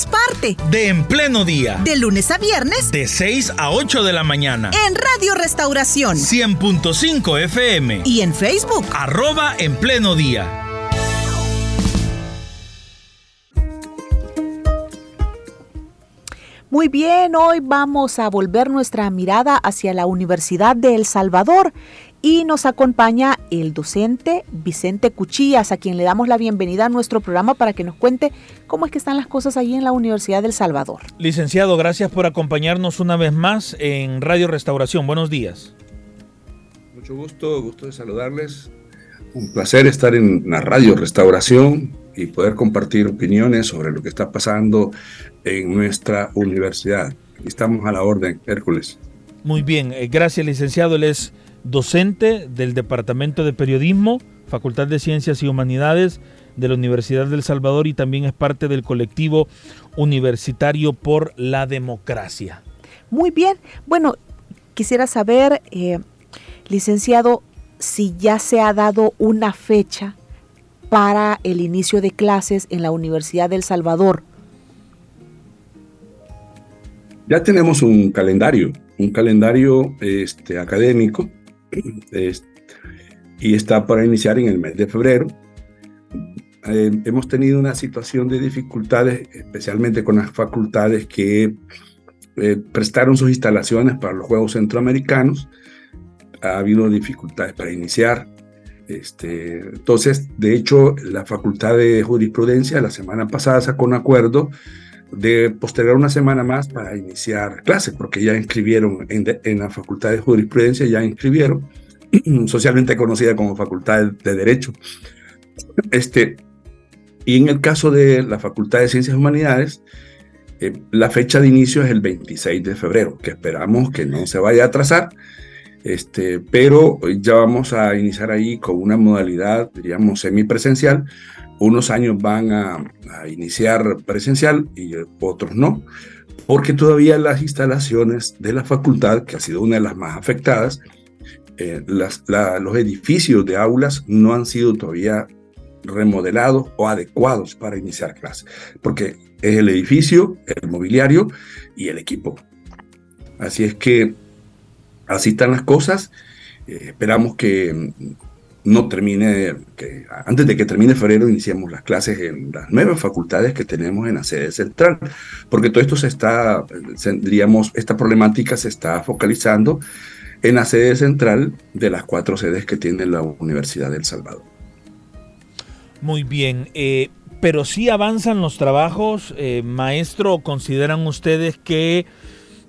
seamos parte de En Pleno Día. De lunes a viernes. De 6 a 8 de la mañana. En Radio Restauración. 100.5 FM. Y en Facebook. Arroba En Pleno Día. Muy bien, hoy vamos a volver nuestra mirada hacia la Universidad de El Salvador y nos acompaña el docente Vicente Cuchillas, a quien le damos la bienvenida a nuestro programa para que nos cuente cómo es que están las cosas allí en la Universidad del Salvador. Licenciado, gracias por acompañarnos una vez más en Radio Restauración. Buenos días. Mucho gusto, gusto de saludarles. Un placer estar en la Radio Restauración y poder compartir opiniones sobre lo que está pasando en nuestra universidad. Estamos a la orden, Hércules. Muy bien, eh, gracias licenciado. Él es docente del Departamento de Periodismo, Facultad de Ciencias y Humanidades de la Universidad del Salvador y también es parte del colectivo universitario por la democracia. Muy bien, bueno, quisiera saber, eh, licenciado, si ya se ha dado una fecha para el inicio de clases en la Universidad del Salvador. Ya tenemos un calendario, un calendario este, académico y está para iniciar en el mes de febrero. Eh, hemos tenido una situación de dificultades, especialmente con las facultades que eh, prestaron sus instalaciones para los Juegos Centroamericanos. Ha habido dificultades para iniciar. Este, entonces, de hecho, la Facultad de Jurisprudencia la semana pasada sacó un acuerdo de postergar una semana más para iniciar clases, porque ya inscribieron en, la Facultad de Jurisprudencia, ya inscribieron, socialmente conocida como Facultad de Derecho. Este, y en el caso de la Facultad de Ciencias Humanidades, eh, la fecha de inicio es el 26 de febrero, que esperamos que no se vaya a atrasar, este, pero ya vamos a iniciar ahí con una modalidad, diríamos, semipresencial, unos años van a, iniciar presencial y otros no, porque todavía las instalaciones de la facultad, que ha sido una de las más afectadas, eh, los edificios de aulas no han sido todavía remodelados o adecuados para iniciar clases, porque es el edificio, el mobiliario y el equipo. Así es que así están las cosas. Eh, esperamos que no termine, que antes de que termine febrero iniciemos las clases en las nuevas facultades que tenemos en la sede central, porque todo esto se está, diríamos, esta problemática se está focalizando en la sede central de las cuatro sedes que tiene la Universidad del Salvador. Muy bien, eh, pero si avanzan los trabajos, eh, maestro, ¿consideran ustedes que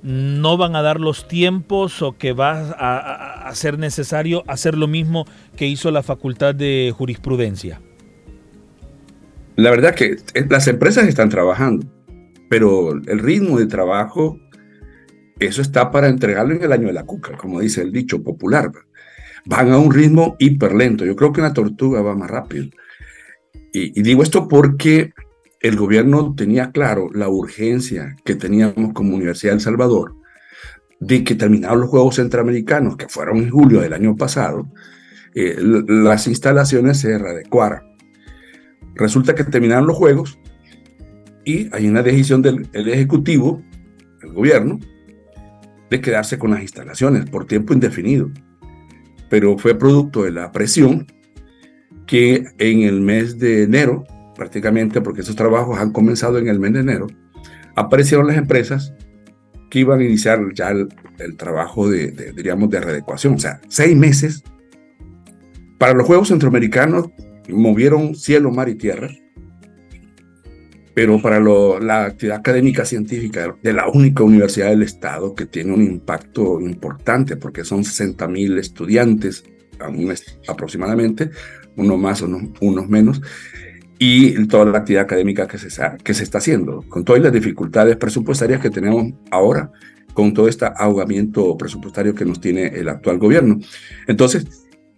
no van a dar los tiempos o que va a, ser necesario hacer lo mismo que hizo la Facultad de Jurisprudencia? La verdad que las empresas están trabajando, pero el ritmo de trabajo, eso está para entregarlo en el año de la cuca, como dice el dicho popular. Van a un ritmo hiper lento. Yo creo que una tortuga va más rápido. y digo esto porque el gobierno tenía claro la urgencia que teníamos como Universidad de El Salvador de que terminados los Juegos Centroamericanos, que fueron en julio del año pasado, eh, las instalaciones se readecuaran. Resulta que terminaron los Juegos y hay una decisión del Ejecutivo, el gobierno, de quedarse con las instalaciones por tiempo indefinido. Pero fue producto de la presión que en el mes de enero prácticamente porque esos trabajos han comenzado en el mes de enero, aparecieron las empresas que iban a iniciar ya el, trabajo de, diríamos, de readecuación. O sea, seis meses. Para los Juegos Centroamericanos movieron cielo, mar y tierra, pero para la actividad académica científica de la única universidad del Estado que tiene un impacto importante, porque son 60 mil estudiantes aproximadamente, unos más, unos, unos menos, y toda la actividad académica que se, que se está haciendo, con todas las dificultades presupuestarias que tenemos ahora, con todo este ahogamiento presupuestario que nos tiene el actual gobierno. Entonces,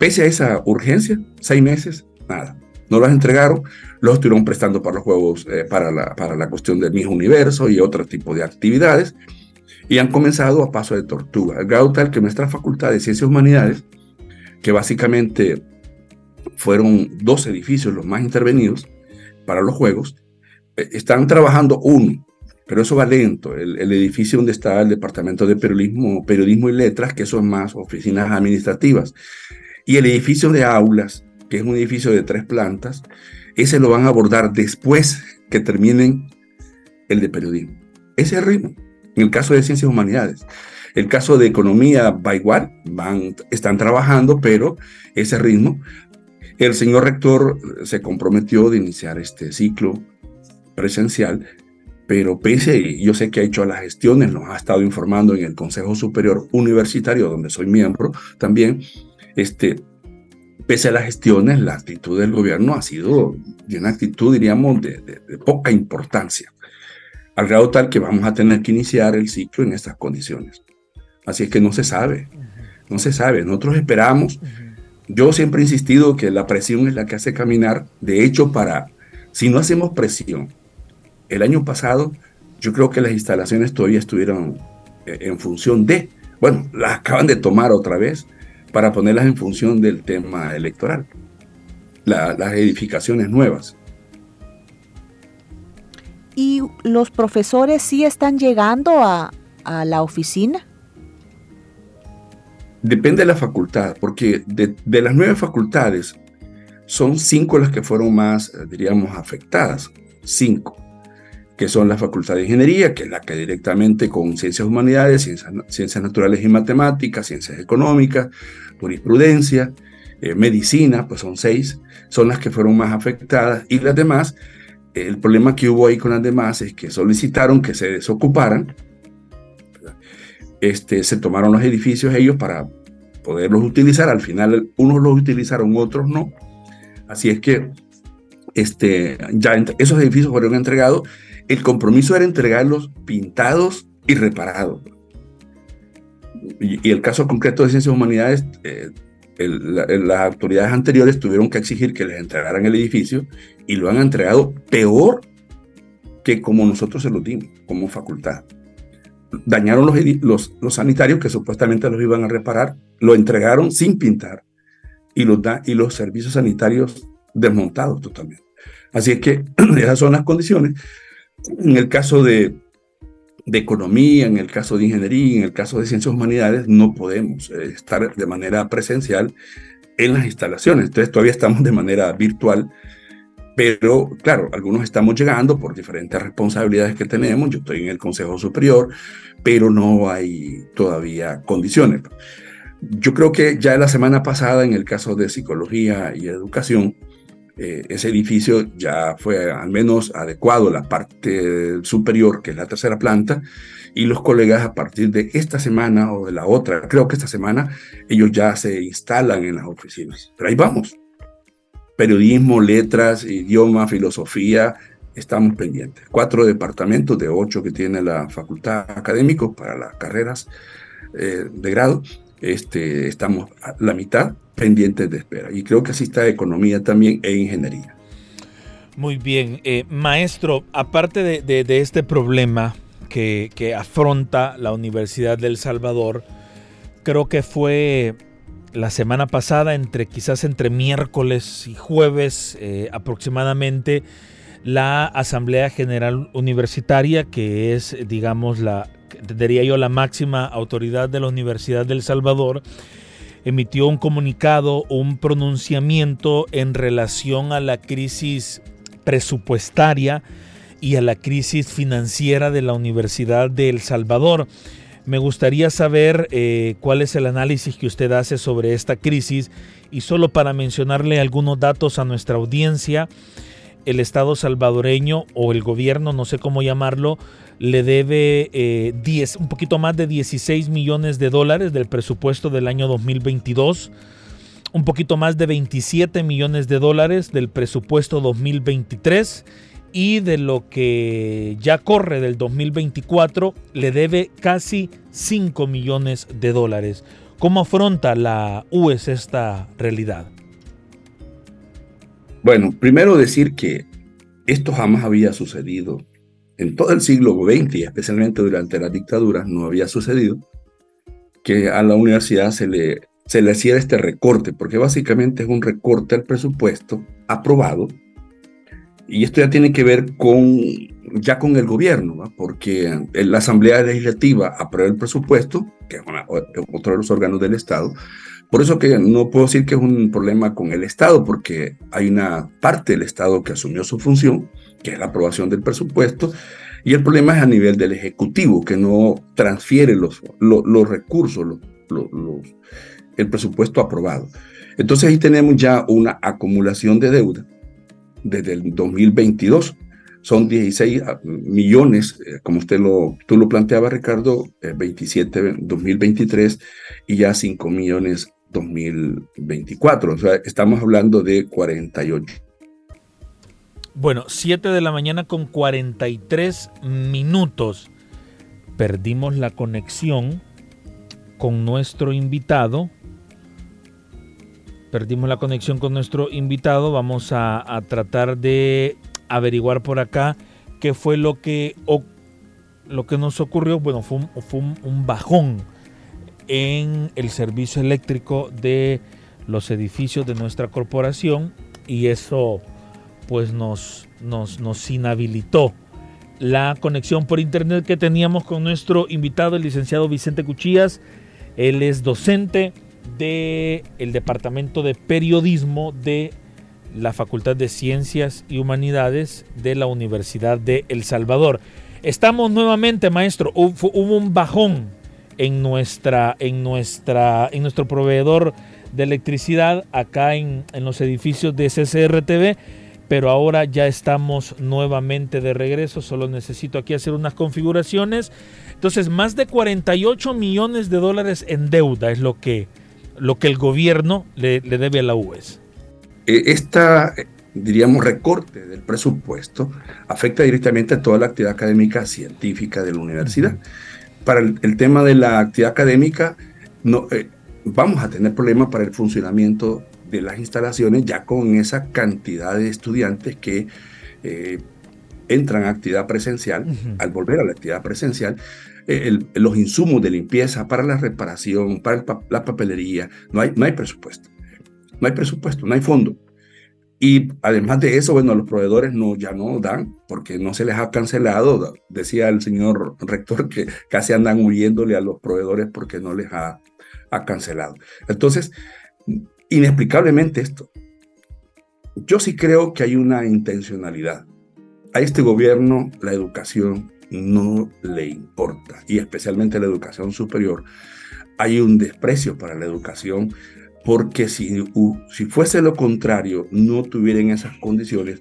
Pese a esa urgencia, seis meses, nada. No los entregaron, los estuvieron prestando para los juegos, eh, para, la, para la cuestión del mismo universo y otro tipo de actividades, y han comenzado a paso de tortuga. El grado tal que nuestra facultad de Ciencias Humanidades, que básicamente fueron dos edificios los más intervenidos para los juegos, eh, están trabajando uno, pero eso va lento. El, edificio donde está el Departamento de Periodismo, Periodismo y Letras, que son más oficinas administrativas, y el edificio de aulas, que es un edificio de tres plantas, ese lo van a abordar después que terminen el de periodismo. Ese es el ritmo. En el caso de ciencias humanidades. El caso de economía va igual, van, están trabajando, pero ese ritmo. El señor rector se comprometió de iniciar este ciclo presencial pero pese, yo sé que ha hecho las gestiones, nos ha estado informando en el Consejo Superior Universitario, donde soy miembro también, este, pese a las gestiones, la actitud del gobierno ha sido de una actitud, diríamos, de, poca importancia, al grado tal que vamos a tener que iniciar el ciclo en estas condiciones. Así es que no se sabe, no se sabe. Nosotros esperamos, yo siempre he insistido que la presión es la que hace caminar, de hecho, para, si no hacemos presión, el año pasado yo creo que las instalaciones todavía estuvieron eh, en función de, bueno, las acaban de tomar otra vez para ponerlas en función del tema electoral, las edificaciones nuevas. ¿Y los profesores sí están llegando a, la oficina? Depende de la facultad, porque de, de, las nueve facultades son cinco las que fueron más, eh, diríamos, afectadas. Cinco que son la Facultad de Ingeniería, que es la que directamente con ciencias humanidades, ciencias, naturales y matemáticas, ciencias económicas, jurisprudencia, eh, medicina, pues son seis, son las que fueron más afectadas y las demás, el problema que hubo ahí con las demás es que solicitaron que se desocuparan, este, se tomaron los edificios ellos para poderlos utilizar, al final unos los utilizaron, otros no, así es que este, ya esos edificios fueron entregados el compromiso era entregarlos pintados y reparados. Y, el caso concreto de Ciencias Humanidades, eh, las autoridades anteriores tuvieron que exigir que les entregaran el edificio y lo han entregado peor que como nosotros se lo dimos, como facultad. Dañaron los, los, sanitarios que supuestamente los iban a reparar, lo entregaron sin pintar y los, y los servicios sanitarios desmontados totalmente. Así es que esas son las condiciones en el caso de, economía, en el caso de ingeniería, en el caso de ciencias humanidades, no podemos eh, estar de manera presencial en las instalaciones. Entonces todavía estamos de manera virtual, pero claro, algunos estamos llegando por diferentes responsabilidades que tenemos. Yo estoy en el Consejo Superior, pero no hay todavía condiciones. Yo creo que ya la semana pasada, en el caso de psicología y educación, eh, ese edificio ya fue al menos adecuado, la parte superior, que es la tercera planta, y los colegas a partir de esta semana o de la otra, creo que esta semana, ellos ya se instalan en las oficinas. Pero ahí vamos. Periodismo, letras, idioma, filosofía, estamos pendientes. Cuatro departamentos de ocho que tiene la facultad académica para las carreras eh, de grado. Este, estamos a la mitad pendientes de espera. Y creo que así está economía también e ingeniería. Muy bien. Eh, maestro, aparte de, este problema que, afronta la Universidad del Salvador, creo que fue la semana pasada, entre quizás entre miércoles y jueves eh, aproximadamente, la Asamblea General Universitaria, que es, digamos, la, diría yo, la máxima autoridad de la Universidad del Salvador, emitió un comunicado, un pronunciamiento en relación a la crisis presupuestaria y a la crisis financiera de la Universidad de El Salvador. Me gustaría saber eh, cuál es el análisis que usted hace sobre esta crisis. Y solo para mencionarle algunos datos a nuestra audiencia, el Estado salvadoreño o el gobierno, no sé cómo llamarlo, le debe 10, eh, un poquito más de 16 millones de dólares del presupuesto del año 2022, un poquito más de 27 millones de dólares del presupuesto 2023 y de lo que ya corre del 2024 le debe casi 5 millones de dólares. ¿Cómo afronta la UES esta realidad? Bueno, primero decir que esto jamás había sucedido. En todo el siglo XX, especialmente durante las dictaduras, no había sucedido que a la universidad se le, se le hiciera este recorte, porque básicamente es un recorte al presupuesto aprobado. Y esto ya tiene que ver con, ya con el gobierno, porque la Asamblea Legislativa aprueba el presupuesto, que es otro de los órganos del Estado, por eso que no puedo decir que es un problema con el Estado, porque hay una parte del Estado que asumió su función, que es la aprobación del presupuesto, y el problema es a nivel del Ejecutivo, que no transfiere los, los, recursos, los, el presupuesto aprobado. Entonces ahí tenemos ya una acumulación de deuda desde el 2022. Son 16 millones, eh, como usted lo, tú lo planteaba, Ricardo, 27 2023 y ya 5 millones 2024. O sea, estamos hablando de 48. Bueno, 7 de la mañana con 43 minutos. Perdimos la conexión con nuestro invitado. Perdimos la conexión con nuestro invitado. Vamos a, tratar de averiguar por acá qué fue lo que, lo que nos ocurrió. Bueno, fue un bajón en el servicio eléctrico de los edificios de nuestra corporación y eso pues nos, nos, nos inhabilitó la conexión por internet que teníamos con nuestro invitado, el licenciado Vicente Cuchillas. Él es docente del el Departamento de Periodismo de la Facultad de Ciencias y Humanidades de la Universidad de El Salvador. Estamos nuevamente, maestro, hubo, hubo un bajón en, nuestra, en, nuestra, en nuestro proveedor de electricidad acá en, en los edificios de CCRTV, pero ahora ya estamos nuevamente de regreso, solo necesito aquí hacer unas configuraciones. Entonces, más de 48 millones de dólares en deuda es lo que, lo que el gobierno le, le debe a la UES. E, esta, diríamos, recorte del presupuesto afecta directamente a toda la actividad académica científica de la universidad. Para el, tema de la actividad académica, no, eh, vamos a tener problemas para el funcionamiento de las instalaciones ya con esa cantidad de estudiantes que eh, entran a actividad presencial, al volver a la actividad presencial, eh, los insumos de limpieza para la reparación, para la papelería, no hay, no hay presupuesto. No hay presupuesto, no hay fondo. Y además de eso, bueno, los proveedores no, ya no dan porque no se les ha cancelado. Decía el señor rector que casi andan huyéndole a los proveedores porque no les ha, ha cancelado. Entonces, inexplicablemente esto. Yo sí creo que hay una intencionalidad. A este gobierno la educación no le importa, y especialmente la educación superior. Hay un desprecio para la educación porque si, si fuese lo contrario, no tuvieran esas condiciones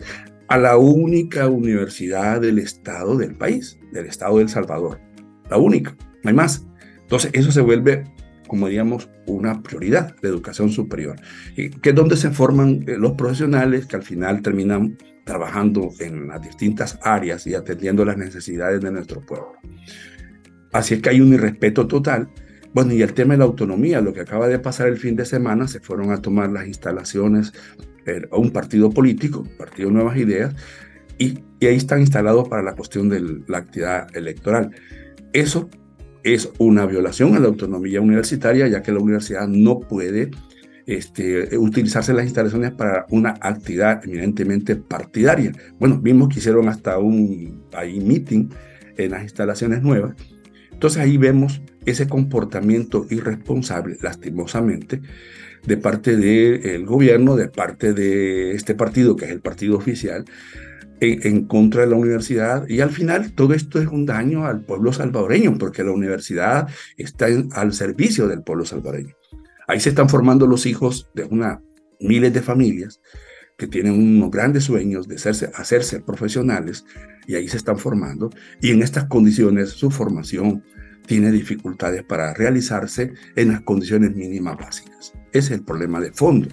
a la única universidad del Estado del país, del Estado de El Salvador. La única, no hay más. Entonces, eso se vuelve, como diríamos, una prioridad, la educación superior, y que es donde se forman eh, los profesionales que al final terminan trabajando en las distintas áreas y atendiendo las necesidades de nuestro pueblo. Así es que hay un irrespeto total bueno, y el tema de la autonomía, lo que acaba de pasar el fin de semana, se fueron a tomar las instalaciones eh, a un partido político, Partido Nuevas Ideas, y, ahí están instalados para la cuestión de la actividad electoral. Eso es una violación a la autonomía universitaria, ya que la universidad no puede este, utilizarse las instalaciones para una actividad eminentemente partidaria. Bueno, vimos que hicieron hasta un ahí, meeting en las instalaciones nuevas. Entonces ahí vemos ese comportamiento irresponsable, lastimosamente, de parte del gobierno, de parte de este partido, que es el partido oficial, en, contra de la universidad. Y al final todo esto es un daño al pueblo salvadoreño, porque la universidad está al servicio del pueblo salvadoreño. Ahí se están formando los hijos de una, miles de familias que tienen unos grandes sueños de hacerse, hacerse profesionales y ahí se están formando. Y en estas condiciones su formación tiene dificultades para realizarse en las condiciones mínimas básicas. Ese es el problema de fondo.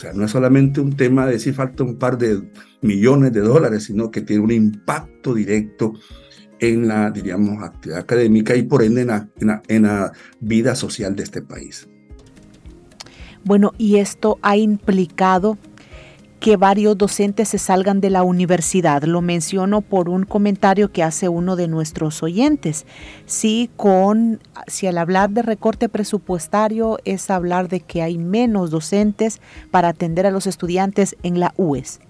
O sea, no es solamente un tema de si falta un par de millones de dólares, sino que tiene un impacto directo en la, diríamos, actividad académica y por ende en la, en la vida social de este país. Bueno, y esto ha implicado que varios docentes se salgan de la universidad. Lo menciono por un comentario que hace uno de nuestros oyentes. Sí, con si al hablar de recorte presupuestario es hablar de que hay menos docentes para atender a los estudiantes en la UES.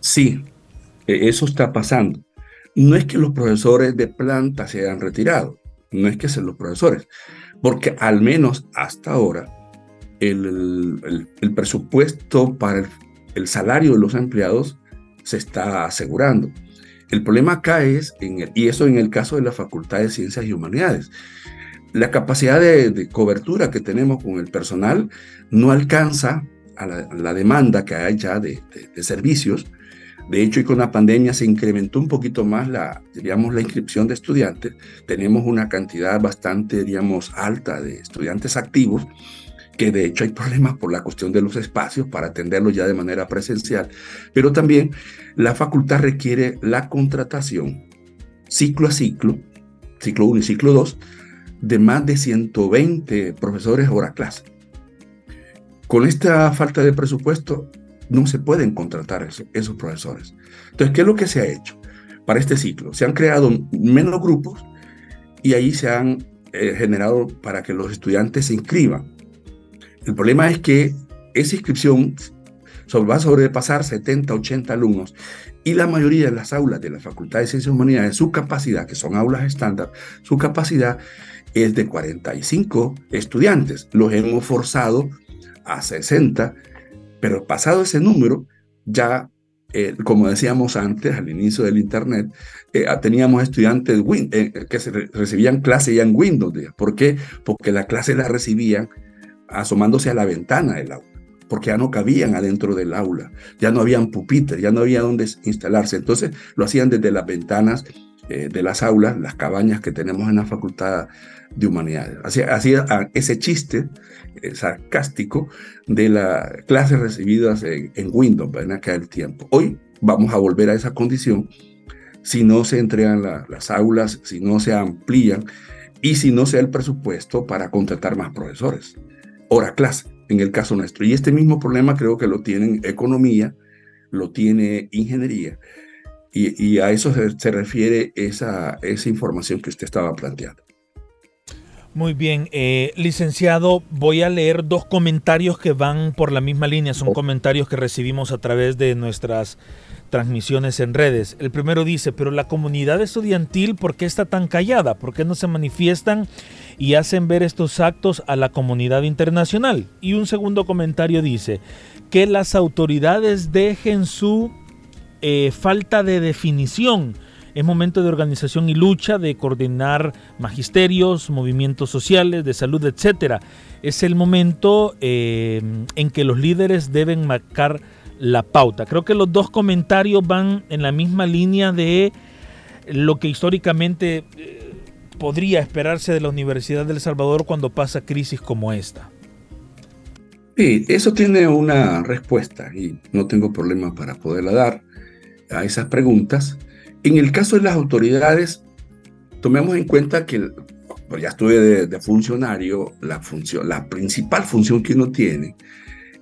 Sí, e, eso está pasando. No es que los profesores de planta se hayan retirado, no es que sean los profesores, porque al menos hasta ahora el, el presupuesto para el el salario de los empleados se está asegurando. El problema acá es, en y eso en el caso de la Facultad de Ciencias y Humanidades, la capacidad de, cobertura que tenemos con el personal no alcanza a la, demanda que hay ya de, servicios. De hecho, y con la pandemia se incrementó un poquito más la, digamos, la inscripción de estudiantes. Tenemos una cantidad bastante, digamos, alta de estudiantes activos que de hecho hay problemas por la cuestión de los espacios para atenderlos ya de manera presencial, pero también la facultad requiere la contratación ciclo a ciclo, ciclo 1 y ciclo 2, de más de 120 profesores hora clase. Con esta falta de presupuesto no se pueden contratar esos profesores. Entonces, ¿qué es lo que se ha hecho para este ciclo? Se han creado menos grupos y ahí se han eh, generado para que los estudiantes se inscriban el problema es que esa inscripción va a sobrepasar 70, 80 alumnos y la mayoría de las aulas de la Facultad de Ciencias Humanidades, su capacidad, que son aulas estándar, su capacidad es de 45 estudiantes. Los hemos forzado a 60, pero pasado ese número, ya, eh, como decíamos antes, al inicio del Internet, eh, teníamos estudiantes eh, que recibían clase ya en Windows. ¿Por qué? Porque la clase la recibían asomándose a la ventana del aula, porque ya no cabían adentro del aula, ya no habían pupitres, ya no había dónde instalarse. Entonces lo hacían desde las ventanas eh, de las aulas, las cabañas que tenemos en la Facultad de Humanidades. Hacía, ah, ese chiste eh, sarcástico de las clases recibidas en, Windows en aquel tiempo. Hoy vamos a volver a esa condición si no se entregan las aulas, si no se amplían y si no se da el presupuesto para contratar más profesores hora clase, en el caso nuestro. Y este mismo problema creo que lo tienen economía, lo tiene ingeniería, y, a eso se, refiere esa, esa información que usted estaba planteando. Muy bien, eh, licenciado, voy a leer dos comentarios que van por la misma línea, son comentarios que recibimos a través de nuestras transmisiones en redes. El primero dice, pero la comunidad estudiantil, ¿por qué está tan callada? ¿Por qué no se manifiestan y hacen ver estos actos a la comunidad internacional? Y un segundo comentario dice, que las autoridades dejen su eh, falta de definición. Es momento de organización y lucha, de coordinar magisterios, movimientos sociales, de salud, etc. Es el momento eh, en que los líderes deben marcar la pauta. Creo que los dos comentarios van en la misma línea de lo que históricamente eh, podría esperarse de la Universidad del Salvador cuando pasa crisis como esta. Sí, eso tiene una respuesta y no tengo problema para poderla dar a esas preguntas. En el caso de las autoridades, tomemos en cuenta que ya estuve de, funcionario, la, función, la principal función que uno tiene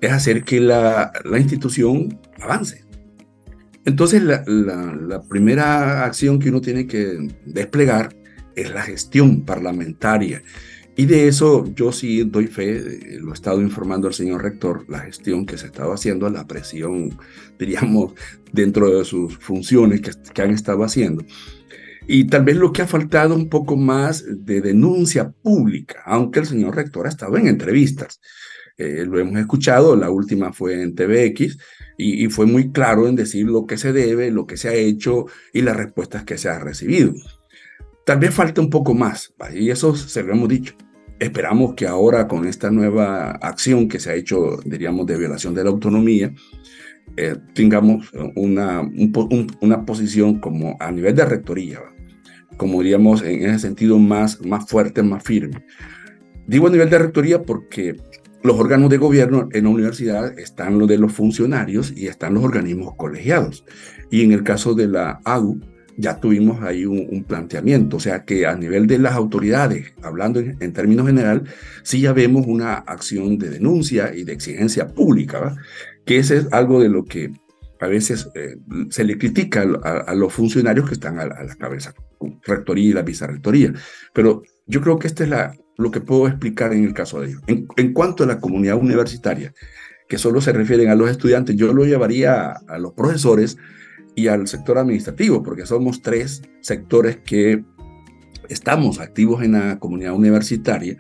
es hacer que la, institución avance. Entonces, la, primera acción que uno tiene que desplegar es la gestión parlamentaria. Y de eso yo sí doy fe, lo he estado informando al señor rector, la gestión que se estaba haciendo, la presión, diríamos, dentro de sus funciones que, que han estado haciendo. Y tal vez lo que ha faltado un poco más de denuncia pública, aunque el señor rector ha estado en entrevistas. Eh, lo hemos escuchado, la última fue en TVX y, fue muy claro en decir lo que se debe, lo que se ha hecho y las respuestas que se ha recibido. Tal vez falta un poco más, y eso se lo hemos dicho. Esperamos que ahora con esta nueva acción que se ha hecho, diríamos, de violación de la autonomía, eh, tengamos una, una posición como a nivel de rectoría, como diríamos en ese sentido más, más fuerte, más firme. Digo a nivel de rectoría porque los órganos de gobierno en la universidad están los de los funcionarios y están los organismos colegiados. Y en el caso de la AU, ya tuvimos ahí un, planteamiento, o sea que a nivel de las autoridades, hablando en, términos general, sí ya vemos una acción de denuncia y de exigencia pública, que ese es algo de lo que a veces eh, se le critica a, los funcionarios que están a, la cabeza, rectoría y la vicerrectoría. Pero yo creo que este es la, lo que puedo explicar en el caso de ellos. En, en, cuanto a la comunidad universitaria, que solo se refieren a los estudiantes, yo lo llevaría a, los profesores y al sector administrativo, porque somos tres sectores que estamos activos en la comunidad universitaria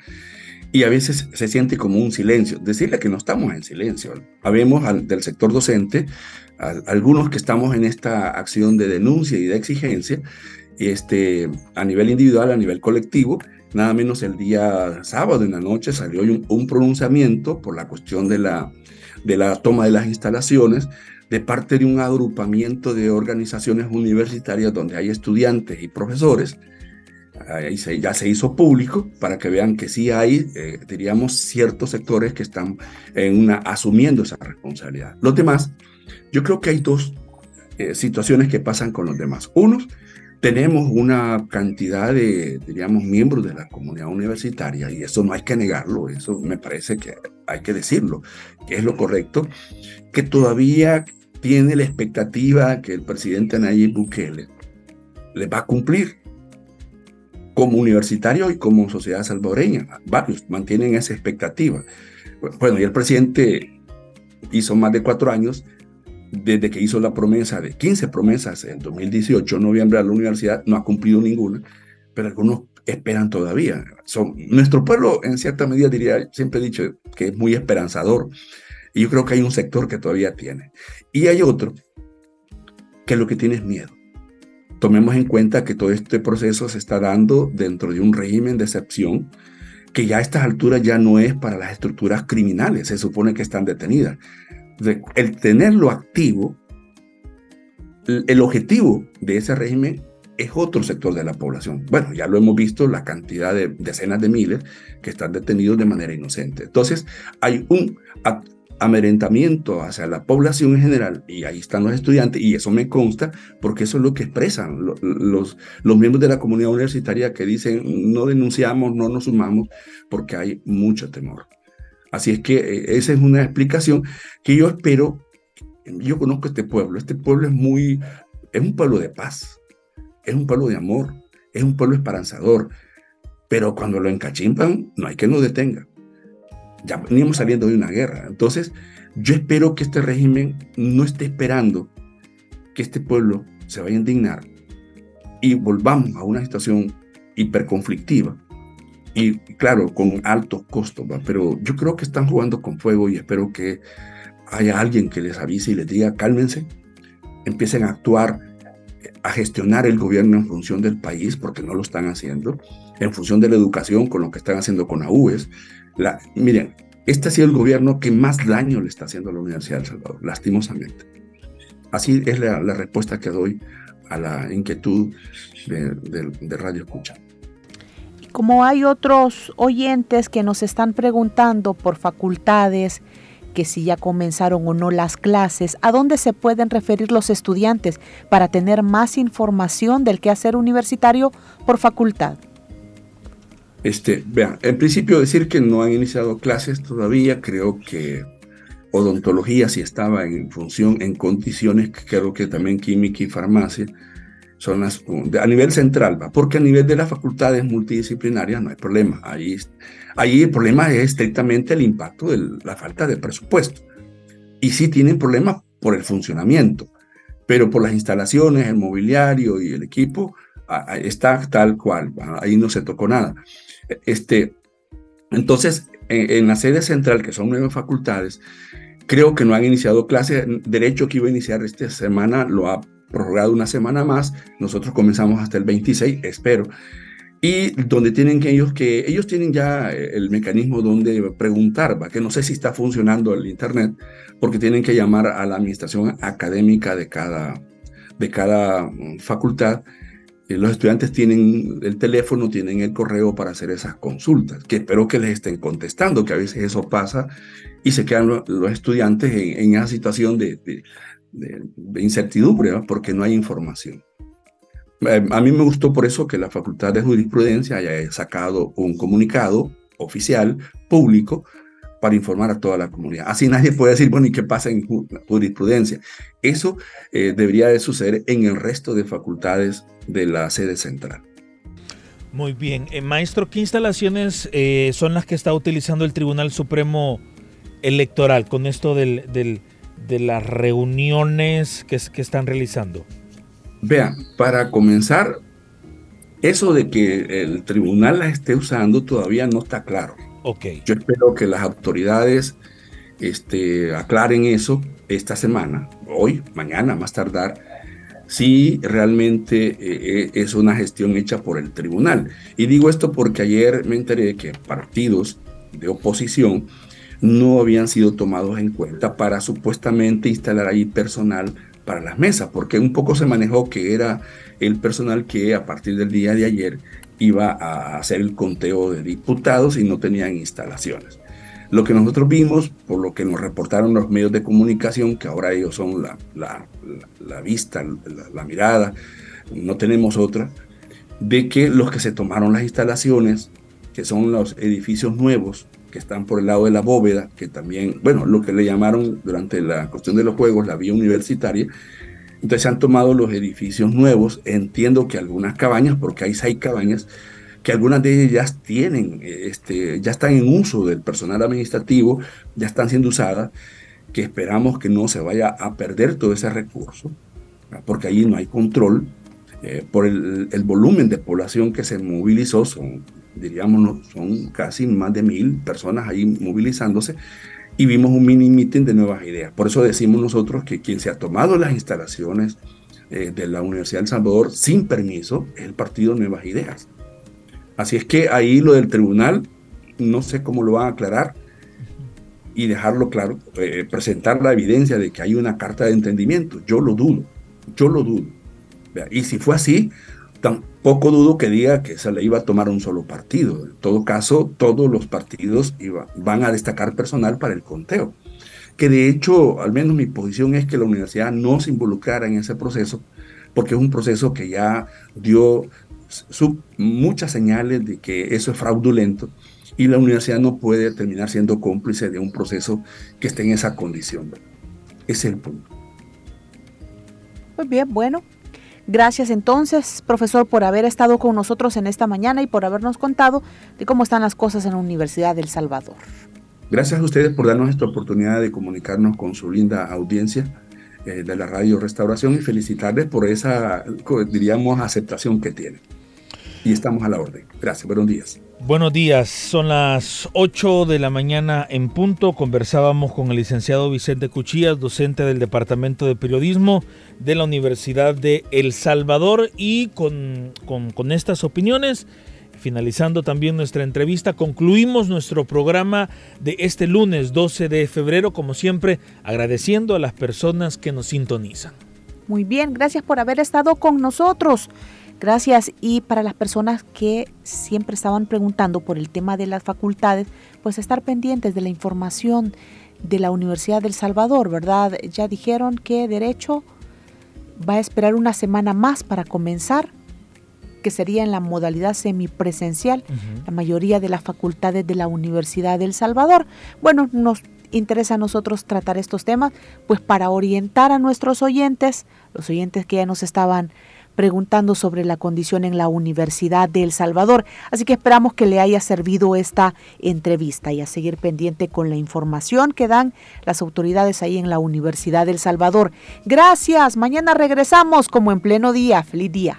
y a veces se siente como un silencio. Decirle que no estamos en silencio. Habemos del sector docente algunos que estamos en esta acción de denuncia y de exigencia, este, a nivel individual, a nivel colectivo, nada menos el día sábado en la noche salió un, pronunciamiento por la cuestión de la, de la toma de las instalaciones de parte de un agrupamiento de organizaciones universitarias donde hay estudiantes y profesores. Ahí ya se hizo público para que vean que sí hay, eh, diríamos, ciertos sectores que están en una, asumiendo esa responsabilidad. Los demás, yo creo que hay dos eh, situaciones que pasan con los demás. Uno, tenemos una cantidad de, diríamos, miembros de la comunidad universitaria, y eso no hay que negarlo, eso me parece que hay que decirlo, que es lo correcto, que todavía tiene la expectativa que el presidente Nayib Bukele le va a cumplir como universitario y como sociedad salvadoreña. Varios mantienen esa expectativa. Bueno, y el presidente hizo más de cuatro años desde que hizo la promesa de 15 promesas en 2018, noviembre, a la universidad, no ha cumplido ninguna, pero algunos esperan todavía. Son, nuestro pueblo, en cierta medida, diría, siempre he dicho que es muy esperanzador, y yo creo que hay un sector que todavía tiene. Y hay otro que lo que tiene es miedo. Tomemos en cuenta que todo este proceso se está dando dentro de un régimen de excepción que ya a estas alturas ya no es para las estructuras criminales, se supone que están detenidas el tenerlo activo, el objetivo de ese régimen es otro sector de la población. Bueno, ya lo hemos visto, la cantidad de decenas de miles que están detenidos de manera inocente. Entonces, hay un amedrentamiento hacia la población en general, y ahí están los estudiantes, y eso me consta, porque eso es lo que expresan los, los, los miembros de la comunidad universitaria que dicen, no denunciamos, no nos sumamos, porque hay mucho temor. Así es que eh, esa es una explicación que yo espero. Yo conozco este pueblo. Este pueblo es muy, es un pueblo de paz, es un pueblo de amor, es un pueblo esperanzador. Pero cuando lo encachimpan, no hay que nos detenga. Ya venimos saliendo de una guerra. Entonces, yo espero que este régimen no esté esperando que este pueblo se vaya a indignar y volvamos a una situación hiperconflictiva y claro, con altos costos, pero yo creo que están jugando con fuego y espero que haya alguien que les avise y les diga, cálmense, empiecen a actuar, a gestionar el gobierno en función del país, porque no lo están haciendo, en función de la educación, con lo que están haciendo con AUES. Miren, este ha sido el gobierno que más daño le está haciendo a la Universidad de El Salvador, lastimosamente. Así es la, respuesta que doy a la inquietud de, de Radio Escucha. Como hay otros oyentes que nos están preguntando por facultades, que si ya comenzaron o no las clases, ¿a dónde se pueden referir los estudiantes para tener más información del quehacer universitario por facultad? Este, vean, en principio decir que no han iniciado clases todavía, creo que odontología sí estaba en función, en condiciones, creo que también química y farmacia, son las, a nivel central, porque a nivel de las facultades multidisciplinarias no hay problema. Ahí, ahí el problema es estrictamente el impacto de la falta de presupuesto. Y sí tienen problemas por el funcionamiento, pero por las instalaciones, el mobiliario y el equipo, está tal cual, ahí no se tocó nada. Este, entonces, en, la sede central, que son nueve facultades, creo que no han iniciado clases. Derecho que iba a iniciar esta semana lo ha prorrogado una semana más. Nosotros comenzamos hasta el 26, espero. Y donde tienen que ellos que ellos tienen ya eh, el mecanismo donde preguntar, ¿va? que no sé si está funcionando el internet, porque tienen que llamar a la administración académica de cada, de cada mm, facultad. Los estudiantes tienen el teléfono, tienen el correo para hacer esas consultas, que espero que les estén contestando, que a veces eso pasa y se quedan los, estudiantes en, en, situación de, de incertidumbre, porque no hay información. Eh, a mí me gustó por eso que la Facultad de Jurisprudencia haya sacado un comunicado oficial, público, para informar a toda la comunidad. Así nadie puede decir, bueno, ¿y qué pasa en jurisprudencia? Eso eh, debería de suceder en el resto de facultades de la sede central. Muy bien. Eh, maestro, ¿qué instalaciones eh, son las que está utilizando el Tribunal Supremo Electoral con esto del, de las reuniones que, que están realizando? Vean, para comenzar, eso de que el tribunal las esté usando todavía no está claro. Yo espero que las autoridades este, aclaren eso esta semana, hoy, mañana, más tardar, si realmente eh, eh, es una gestión hecha por el tribunal. Y digo esto porque ayer me enteré que partidos de oposición no habían sido tomados en cuenta para supuestamente instalar ahí personal para las mesas, porque un poco se manejó que era el personal que a partir del día de ayer iba a hacer el conteo de diputados y no tenían instalaciones. Lo que nosotros vimos, por lo que nos reportaron los medios de comunicación, que ahora ellos son la, la, vista, la, mirada, no tenemos otra, de que los que se tomaron las instalaciones, que son los edificios nuevos que están por el lado de la bóveda, que también, bueno, lo que le llamaron durante la cuestión de los juegos la vía universitaria, entonces han tomado los edificios nuevos. Entiendo que algunas cabañas, porque hay seis cabañas, que algunas de ellas ya tienen, este, ya están en uso del personal administrativo, ya están siendo usadas, que esperamos que no se vaya a perder todo ese recurso, porque allí no hay control. Eh, por el, el, volumen de población que se movilizó, son, diríamos, son casi más de mil personas ahí movilizándose, y vimos un mini meeting de nuevas ideas. Por eso decimos nosotros que quien se ha tomado las instalaciones eh, de la Universidad del Salvador sin permiso es el partido Nuevas Ideas. Así es que ahí lo del tribunal, no sé cómo lo van a aclarar y dejarlo claro, eh, presentar la evidencia de que hay una carta de entendimiento. Yo lo dudo, yo lo dudo. Y si fue así, Tampoco dudo que diga que se le iba a tomar un solo partido. En todo caso, todos los partidos van a destacar personal para el conteo. Que de hecho, al menos mi posición es que la universidad no se involucrara en ese proceso, porque es un proceso que ya dio muchas señales de que eso es fraudulento y la universidad no puede terminar siendo cómplice de un proceso que esté en esa condición. Ese es el punto. Muy bien, bueno, Gracias entonces, profesor, por haber estado con nosotros en esta mañana y por habernos contado de cómo están las cosas en la Universidad del Salvador. Gracias a ustedes por darnos esta oportunidad de comunicarnos con su linda audiencia eh, de la Radio Restauración y felicitarles por esa, diríamos, aceptación que tienen. Y estamos a la orden. Gracias, buenos días. Buenos días, son las 8 de la mañana en punto. Conversábamos con el licenciado Vicente Cuchillas, docente del Departamento de Periodismo de la Universidad de El Salvador. Y con, con, estas opiniones, finalizando también nuestra entrevista, concluimos nuestro programa de este lunes 12 de febrero, como siempre, agradeciendo a las personas que nos sintonizan. Muy bien, gracias por haber estado con nosotros. Gracias. Y para las personas que siempre estaban preguntando por el tema de las facultades, pues estar pendientes de la información de la Universidad del Salvador, ¿verdad? Ya dijeron que Derecho va a esperar una semana más para comenzar, que sería en la modalidad semipresencial, la mayoría de las facultades de la Universidad del Salvador. Bueno, nos interesa a nosotros tratar estos temas, pues para orientar a nuestros oyentes, los oyentes que ya nos estaban preguntando sobre la condición en la Universidad de El Salvador. Así que esperamos que le haya servido esta entrevista y a seguir pendiente con la información que dan las autoridades ahí en la Universidad del Salvador. Gracias, mañana regresamos como en pleno día. Feliz día.